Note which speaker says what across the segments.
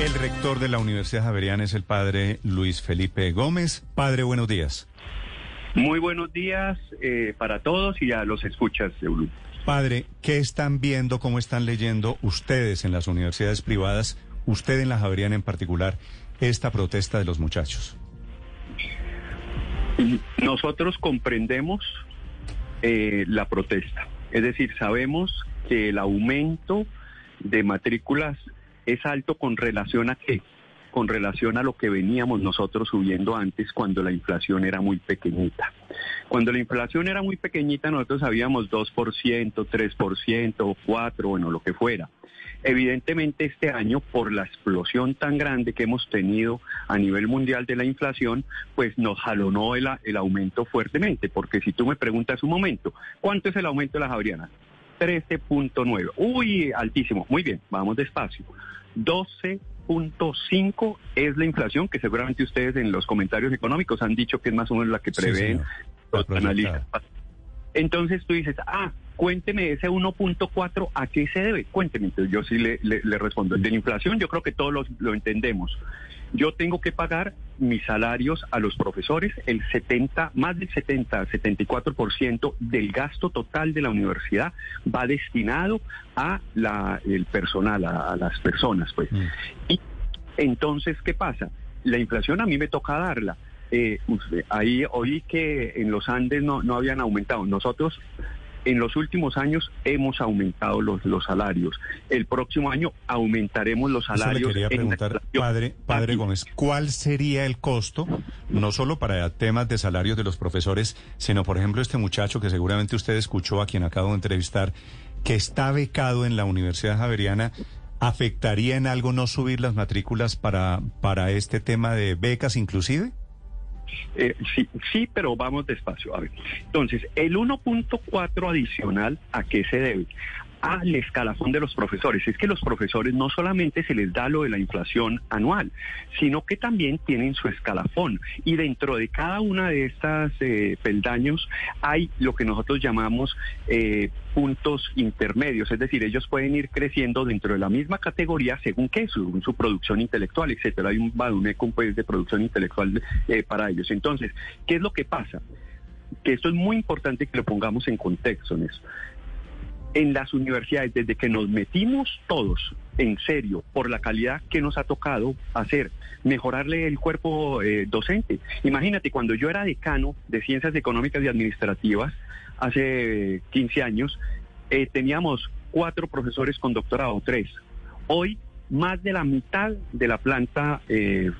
Speaker 1: El rector de la Universidad Javeriana es el padre Luis Felipe Gómez. Padre, buenos días.
Speaker 2: Muy buenos días eh, para todos y a los escuchas de Blue.
Speaker 1: Padre, ¿qué están viendo, cómo están leyendo ustedes en las universidades privadas, usted en la Javeriana en particular, esta protesta de los muchachos?
Speaker 2: Nosotros comprendemos eh, la protesta, es decir, sabemos que el aumento de matrículas es alto con relación a qué? Con relación a lo que veníamos nosotros subiendo antes cuando la inflación era muy pequeñita. Cuando la inflación era muy pequeñita nosotros sabíamos 2%, 3%, 4%, bueno, lo que fuera. Evidentemente este año, por la explosión tan grande que hemos tenido a nivel mundial de la inflación, pues nos jalonó el, el aumento fuertemente, porque si tú me preguntas un momento, ¿cuánto es el aumento de las Javerianas? 13.9. Uy, altísimo. Muy bien, vamos despacio. 12.5 es la inflación que seguramente ustedes en los comentarios económicos han dicho que es más o menos la que prevén los analistas. Entonces tú dices, ah, cuénteme ese 1.4, ¿a qué se debe? Cuénteme. Entonces yo sí le, le, le respondo. El de la inflación yo creo que todos lo, lo entendemos. Yo tengo que pagar mis salarios a los profesores, el 70, más del 70, 74% del gasto total de la universidad va destinado a la, el personal, a, a las personas, pues. Mm. Y entonces, ¿qué pasa? La inflación a mí me toca darla. Eh, ahí oí que en los Andes no, no habían aumentado. Nosotros en los últimos años hemos aumentado los, los salarios. El próximo año aumentaremos los salarios.
Speaker 1: Eso le quería preguntar, padre, padre Gómez, ¿cuál sería el costo, no solo para temas de salarios de los profesores, sino, por ejemplo, este muchacho que seguramente usted escuchó, a quien acabo de entrevistar, que está becado en la Universidad Javeriana? ¿Afectaría en algo no subir las matrículas para, para este tema de becas inclusive?
Speaker 2: Eh, sí, sí, pero vamos despacio. A ver. Entonces, el 1.4 adicional, ¿a qué se debe? Al escalafón de los profesores. Es que los profesores no solamente se les da lo de la inflación anual, sino que también tienen su escalafón. Y dentro de cada una de estas eh, peldaños hay lo que nosotros llamamos eh, puntos intermedios, es decir, ellos pueden ir creciendo dentro de la misma categoría según qué, según su producción intelectual, etcétera. Hay un badumecum pues, de producción intelectual eh, para ellos. Entonces, ¿qué es lo que pasa? Que esto es muy importante que lo pongamos en contexto en eso en las universidades, desde que nos metimos todos en serio por la calidad que nos ha tocado hacer, mejorarle el cuerpo eh, docente. Imagínate, cuando yo era decano de Ciencias Económicas y Administrativas, hace 15 años, eh, teníamos cuatro profesores con doctorado, tres. Hoy, más de la mitad de la planta eh,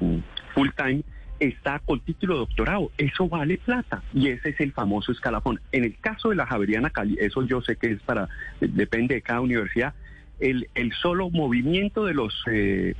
Speaker 2: full time está con título de doctorado. Eso vale plata y ese es el famoso escalafón. En el caso de la Javeriana Cali, eso yo sé que es para, depende de cada universidad, el, el solo movimiento de los eh,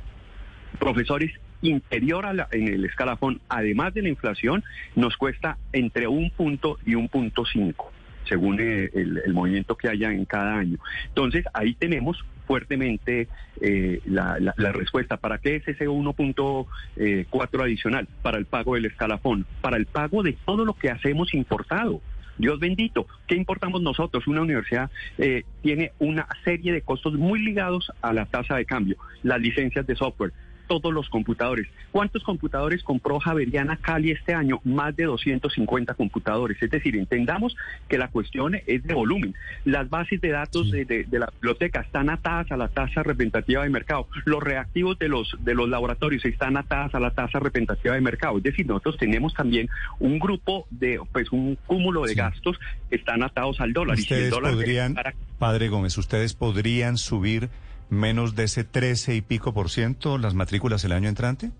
Speaker 2: profesores interior a la, en el escalafón, además de la inflación, nos cuesta entre un punto y un punto cinco según eh, el, el, movimiento que haya en cada año. Entonces, ahí tenemos fuertemente eh, la, la, respuesta. ¿Para qué es ese 1.4 eh, adicional? Para el pago del escalafón, para el pago de todo lo que hacemos importado. Dios bendito, ¿qué importamos nosotros? Una universidad eh, tiene una serie de costos muy ligados a la tasa de cambio, las licencias de software, todos los computadores. ¿Cuántos computadores compró Javeriana Cali este año? Más de 250 computadores. Es decir, entendamos que la cuestión es de volumen. Las bases de datos de, de, de, la biblioteca están atadas a la tasa representativa de mercado. Los reactivos de los, de los laboratorios están atadas a la tasa representativa de mercado. Es decir, nosotros tenemos también un grupo de, pues un cúmulo de sí. gastos que están atados al dólar.
Speaker 1: Ustedes y si el
Speaker 2: dólar
Speaker 1: podrían, para... Padre Gómez, ustedes podrían subir menos de ese 13 y pico por ciento las matrículas el año entrante?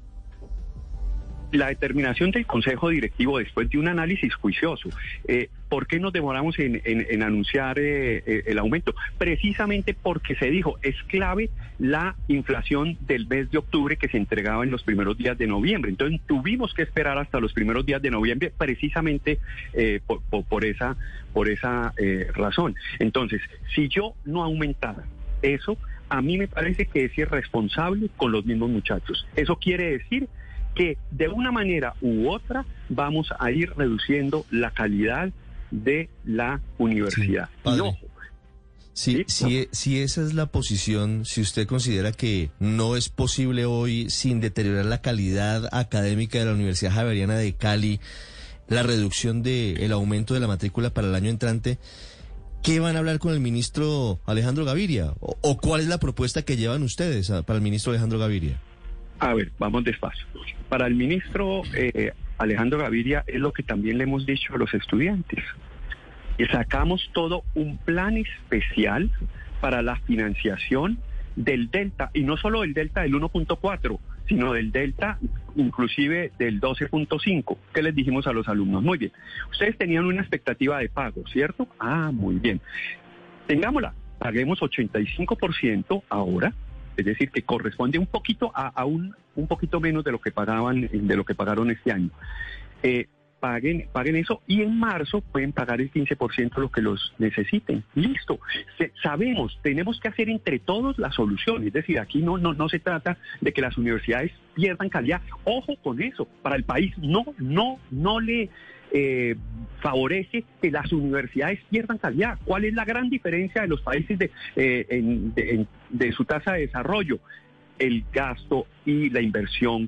Speaker 2: La determinación del Consejo Directivo después de un análisis juicioso. Eh, ¿por qué nos demoramos en, en- anunciar eh, eh, el aumento? Precisamente porque se dijo, es clave la inflación del mes de octubre que se entregaba en los primeros días de noviembre. Entonces tuvimos que esperar hasta los primeros días de noviembre precisamente por, por- esa, por esa razón. Entonces, si yo no aumentara eso, a mí me parece que es irresponsable con los mismos muchachos. Eso quiere decir que de una manera u otra vamos a ir reduciendo la calidad de la universidad.
Speaker 3: Sí,
Speaker 2: ojo,
Speaker 3: Si, si, si esa es la posición, si usted considera que no es posible hoy, sin deteriorar la calidad académica de la Universidad Javeriana de Cali, la reducción del aumento de la matrícula para el año entrante, ¿qué van a hablar con el ministro Alejandro Gaviria? ¿O, cuál es la propuesta que llevan ustedes a- para el ministro Alejandro Gaviria?
Speaker 2: A ver, vamos despacio. Para el ministro eh, Alejandro Gaviria es lo que también le hemos dicho a los estudiantes. Que sacamos todo un plan especial para la financiación del delta, y no solo del delta del 1.4, sino del delta inclusive del 12.5. ¿Qué les dijimos a los alumnos? Muy bien. Ustedes tenían una expectativa de pago, ¿cierto? Ah, muy bien. Tengámosla. Paguemos 85% ahora, es decir, que corresponde un poquito a, un, un poquito menos de lo que pagaban, de lo que pagaron este año. Eh, paguen, paguen eso y en marzo pueden pagar el 15% lo que los necesiten. Listo. Se- sabemos, tenemos que hacer entre todos la solución. Es decir, aquí no, no, no se trata de que las universidades pierdan calidad. Ojo con eso. Para el país no, no, no le eh, favorece que las universidades pierdan calidad. ¿Cuál es la gran diferencia de los países de, eh, de su tasa de desarrollo? El gasto y la inversión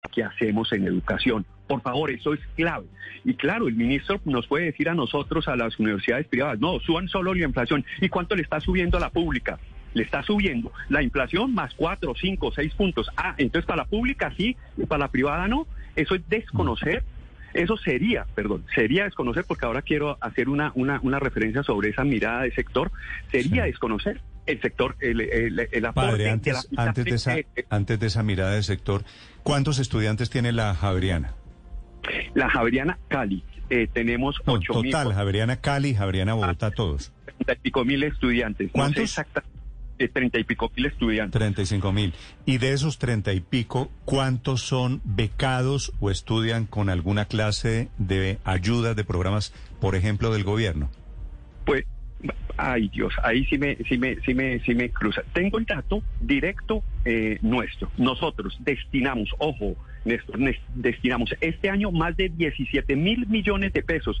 Speaker 2: Que hacemos en educación. Por favor, eso es clave. Y claro, el ministro nos puede decir a nosotros, a las universidades privadas, no, suban solo la inflación. ¿Y cuánto le está subiendo a la pública? Le está subiendo la inflación más cuatro, cinco, seis puntos. Ah, entonces para la pública sí y para la privada no. Eso es desconocer. Eso sería, perdón, sería desconocer, porque ahora quiero hacer una, una, una referencia sobre esa mirada de sector, sería
Speaker 1: Sí.
Speaker 2: desconocer el sector, el, el, el aporte
Speaker 1: Padre,
Speaker 2: de
Speaker 1: antes,
Speaker 2: la-
Speaker 1: antes, de esa, antes de esa mirada del sector, ¿cuántos estudiantes tiene la Javeriana?
Speaker 2: La Javeriana Cali, eh, tenemos
Speaker 1: No,
Speaker 2: ocho mil,
Speaker 1: total, Javeriana Cali, Javeriana Bogotá, todos.
Speaker 2: treinta y pico mil estudiantes. No sé
Speaker 1: ¿Cuántos?
Speaker 2: exacta- eh, treinta y pico mil estudiantes.
Speaker 1: 35 mil. Y de esos 30 y pico, ¿cuántos son becados o estudian con alguna clase de ayuda de programas, por ejemplo, del gobierno?
Speaker 2: Pues, ay Dios, ahí sí me, sí me, sí me, sí me cruza. Tengo el dato directo eh, nuestro. Nosotros destinamos, ojo, Néstor, destinamos este año más de 17 mil millones de pesos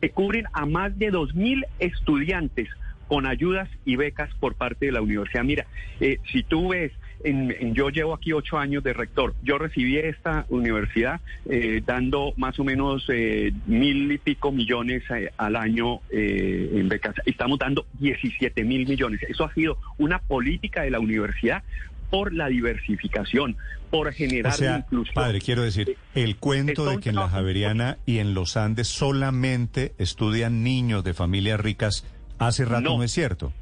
Speaker 2: que cubren a más de 2 mil estudiantes con ayudas y becas por parte de la universidad. Mira, eh, si tú ves, en, en- yo llevo aquí ocho años de rector, yo recibí esta universidad eh, dando más o menos eh, mil y pico millones eh, al año eh, en becas. Estamos dando 17 mil millones. Eso ha sido una política de la universidad por la diversificación, por generar
Speaker 1: O sea,
Speaker 2: inclusión.
Speaker 1: padre, quiero decir, el cuento de que en la Javeriana y en los Andes solamente estudian niños de familias ricas, hace rato no,
Speaker 2: No.
Speaker 1: es cierto.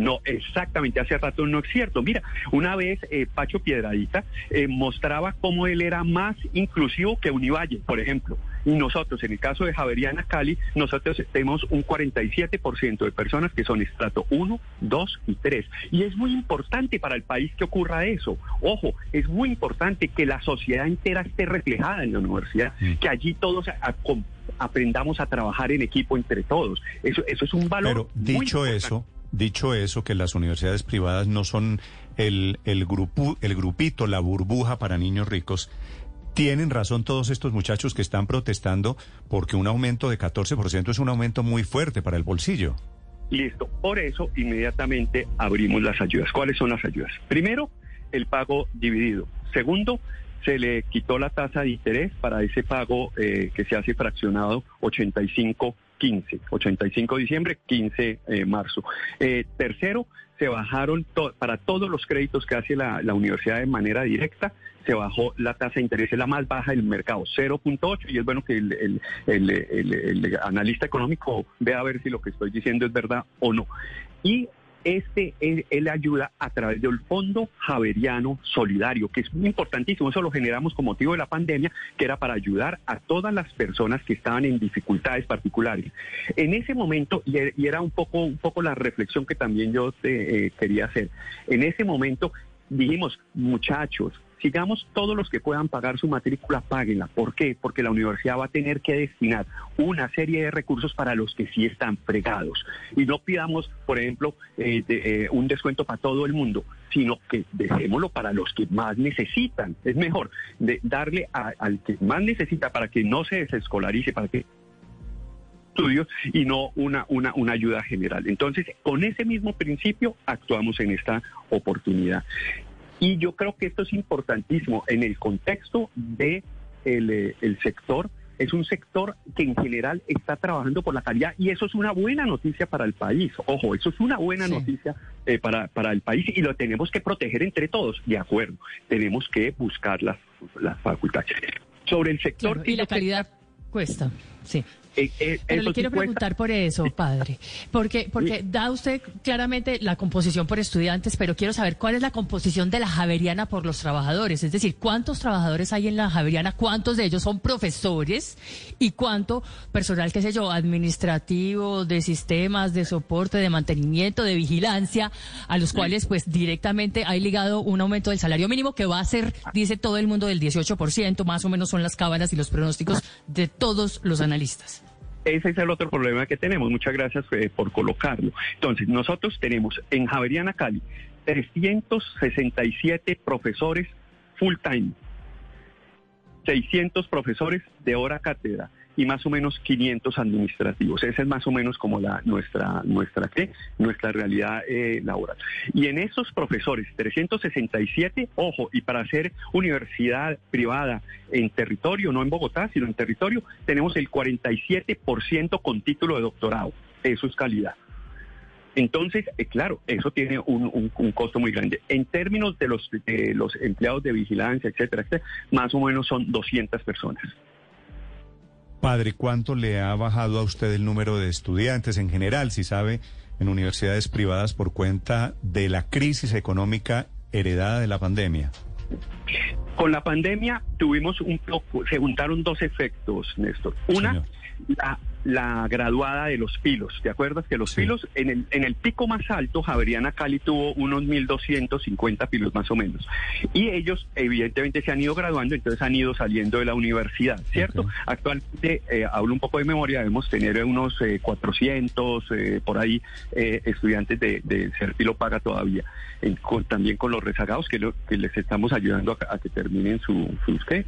Speaker 2: No, exactamente, hace rato no es cierto. Mira, una vez eh, Pacho Piedradita eh, mostraba cómo él era más inclusivo que Univalle, por ejemplo. Y nosotros, en el caso de Javeriana Cali, nosotros tenemos un 47% de personas que son estrato 1, 2 y 3. Y es muy importante para el país que ocurra eso. Ojo, es muy importante que la sociedad entera esté reflejada en la universidad,
Speaker 1: Mm.
Speaker 2: que allí todos aprendamos a trabajar en equipo entre todos. Eso, eso es un valor.
Speaker 1: Pero dicho eso, dicho eso, que las universidades privadas no son el, el, grupo, el grupito, la burbuja para niños ricos, tienen razón todos estos muchachos que están protestando porque un aumento de 14% es un aumento muy fuerte para el bolsillo.
Speaker 2: Listo. Por eso, inmediatamente abrimos las ayudas. ¿Cuáles son las ayudas? Primero, el pago dividido. Segundo, se le quitó la tasa de interés para ese pago eh, que se hace fraccionado 85 15, 85 de diciembre, 15 de marzo. Eh, tercero, se bajaron para todos los créditos que hace la, universidad de manera directa, se bajó la tasa de interés, la más baja del mercado, 0.8, y es bueno que el, el, analista económico vea a ver si lo que estoy diciendo es verdad o no. Y este él, ayuda a través del Fondo Javeriano Solidario, que es muy importantísimo. Eso lo generamos con motivo de la pandemia, que era para ayudar a todas las personas que estaban en dificultades particulares. En ese momento, y er, era un poco, un poco la reflexión que también yo eh, quería hacer, en ese momento dijimos, muchachos, sigamos todos los que puedan pagar su matrícula, páguenla. ¿Por qué? Porque la universidad va a tener que destinar una serie de recursos para los que sí están fregados. Y no pidamos, por ejemplo, eh, eh, un descuento para todo el mundo, sino que dejémoslo para los que más necesitan. Es mejor de darle al que más necesita para que no se desescolarice, para que estudios y no una, una, una ayuda general. Entonces, con ese mismo principio actuamos en esta oportunidad. Y yo creo que esto es importantísimo en el contexto de eh, el, sector. Es un sector que en general está trabajando por la calidad y eso es una buena noticia para el país. Ojo, eso es una buena noticia eh, para, para el país y lo tenemos que proteger entre todos. De acuerdo, tenemos que buscar las, las facultades. Sobre el sector...
Speaker 4: y la calidad cuesta, sí. Eh, eh, Pero le quiero preguntar por eso, padre, porque porque da usted claramente la composición por estudiantes, pero quiero saber cuál es la composición de la Javeriana por los trabajadores, es decir, cuántos trabajadores hay en la Javeriana, cuántos de ellos son profesores y cuánto personal, qué sé yo, administrativo, de sistemas, de soporte, de mantenimiento, de vigilancia, a los cuales pues directamente hay ligado un aumento del salario mínimo que va a ser, dice todo el mundo, del 18%, más o menos son las cábalas y los pronósticos de todos los analistas.
Speaker 2: Ese es el otro problema que tenemos. Muchas gracias eh, por colocarlo. Entonces, nosotros tenemos en Javeriana Cali 367 profesores full time, 600 profesores de hora cátedra, y más o menos 500 administrativos. Esa es más o menos como la nuestra nuestra ¿qué? nuestra realidad eh, laboral. Y en esos profesores, 367, ojo, y para hacer universidad privada en territorio, no en Bogotá, sino en territorio, tenemos el 47% con título de doctorado. Eso es calidad. Entonces, eh, claro, eso tiene un, costo muy grande. En términos de los, de los empleados de vigilancia, etcétera, etcétera, más o menos son 200 personas.
Speaker 1: Padre, ¿cuánto le ha bajado a usted el número de estudiantes en general, si sabe, en universidades privadas por cuenta de la crisis económica heredada de la pandemia?
Speaker 2: Con la pandemia tuvimos un poco, se juntaron dos efectos, Néstor. Una, la la graduada de los pilos. ¿Te acuerdas que los pilos, en el, en el pico más alto, Javeriana Cali tuvo unos 1.250 pilos más o menos. Y ellos, evidentemente, se han ido graduando, entonces han ido saliendo de la universidad, ¿cierto? Actualmente, eh, hablo un poco de memoria, debemos tener unos 400, eh, eh, por ahí, estudiantes de, de Certi paga todavía. también con los rezagados que, que les estamos ayudando a, que terminen sus,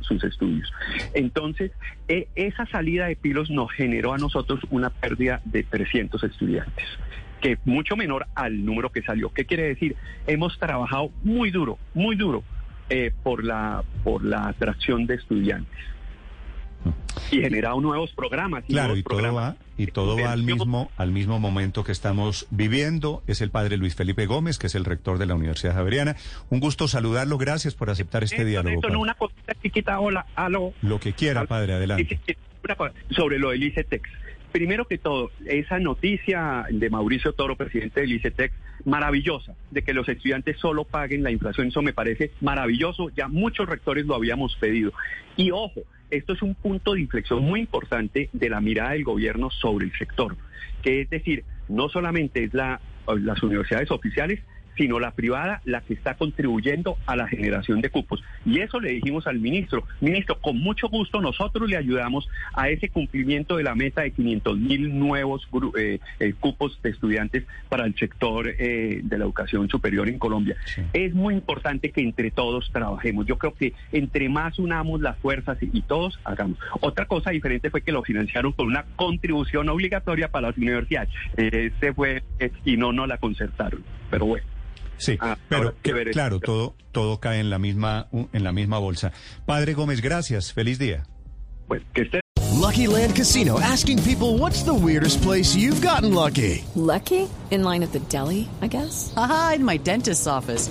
Speaker 2: sus estudios. Entonces, esa salida de pilos nos generó a nosotros una pérdida de 300 estudiantes que es mucho menor al número que salió. ¿Qué quiere decir? Hemos trabajado muy duro, muy duro eh, por, la, por la atracción de estudiantes y generado nuevos programas.
Speaker 1: claro,
Speaker 2: y
Speaker 1: todo va, y todo va al mismo, al mismo momento que estamos viviendo. Es el padre Luis Felipe Gómez, que es el rector de la Universidad Javeriana. Un gusto saludarlo. Gracias por aceptar este diálogo.
Speaker 2: una cosita chiquita, hola, aló.
Speaker 1: Lo que quiera, padre, adelante
Speaker 2: sobre lo del ICETEX. Primero que todo, esa noticia de Mauricio Toro, presidente del ICETEX, maravillosa, de que los estudiantes solo paguen la inflación, eso me parece maravilloso, ya muchos rectores lo habíamos pedido. Y ojo, esto es un punto de inflexión muy importante de la mirada del gobierno sobre el sector, que es decir, no solamente es la, las universidades oficiales, sino la privada la que está contribuyendo a la generación de cupos. Y eso le dijimos al ministro. Ministro, con mucho gusto nosotros le ayudamos a ese cumplimiento de la meta de 500 mil nuevos eh, eh, cupos de estudiantes para el sector eh, de la educación superior en Colombia. Es muy importante que entre todos trabajemos. Yo creo que entre más unamos las fuerzas y, todos hagamos. Otra cosa diferente fue que lo financiaron con una contribución obligatoria para las universidades. se fue y no no la concertaron. Pero bueno.
Speaker 1: Sí, ah, pero claro, todo, todo cae en la misma, en la misma bolsa. Padre Gómez, gracias. Feliz día.
Speaker 2: Pues que esté
Speaker 5: Lucky Land Casino asking people what's the weirdest place you've gotten lucky?
Speaker 6: Lucky? In line at the deli, I guess?
Speaker 7: Aha, in my dentist's office.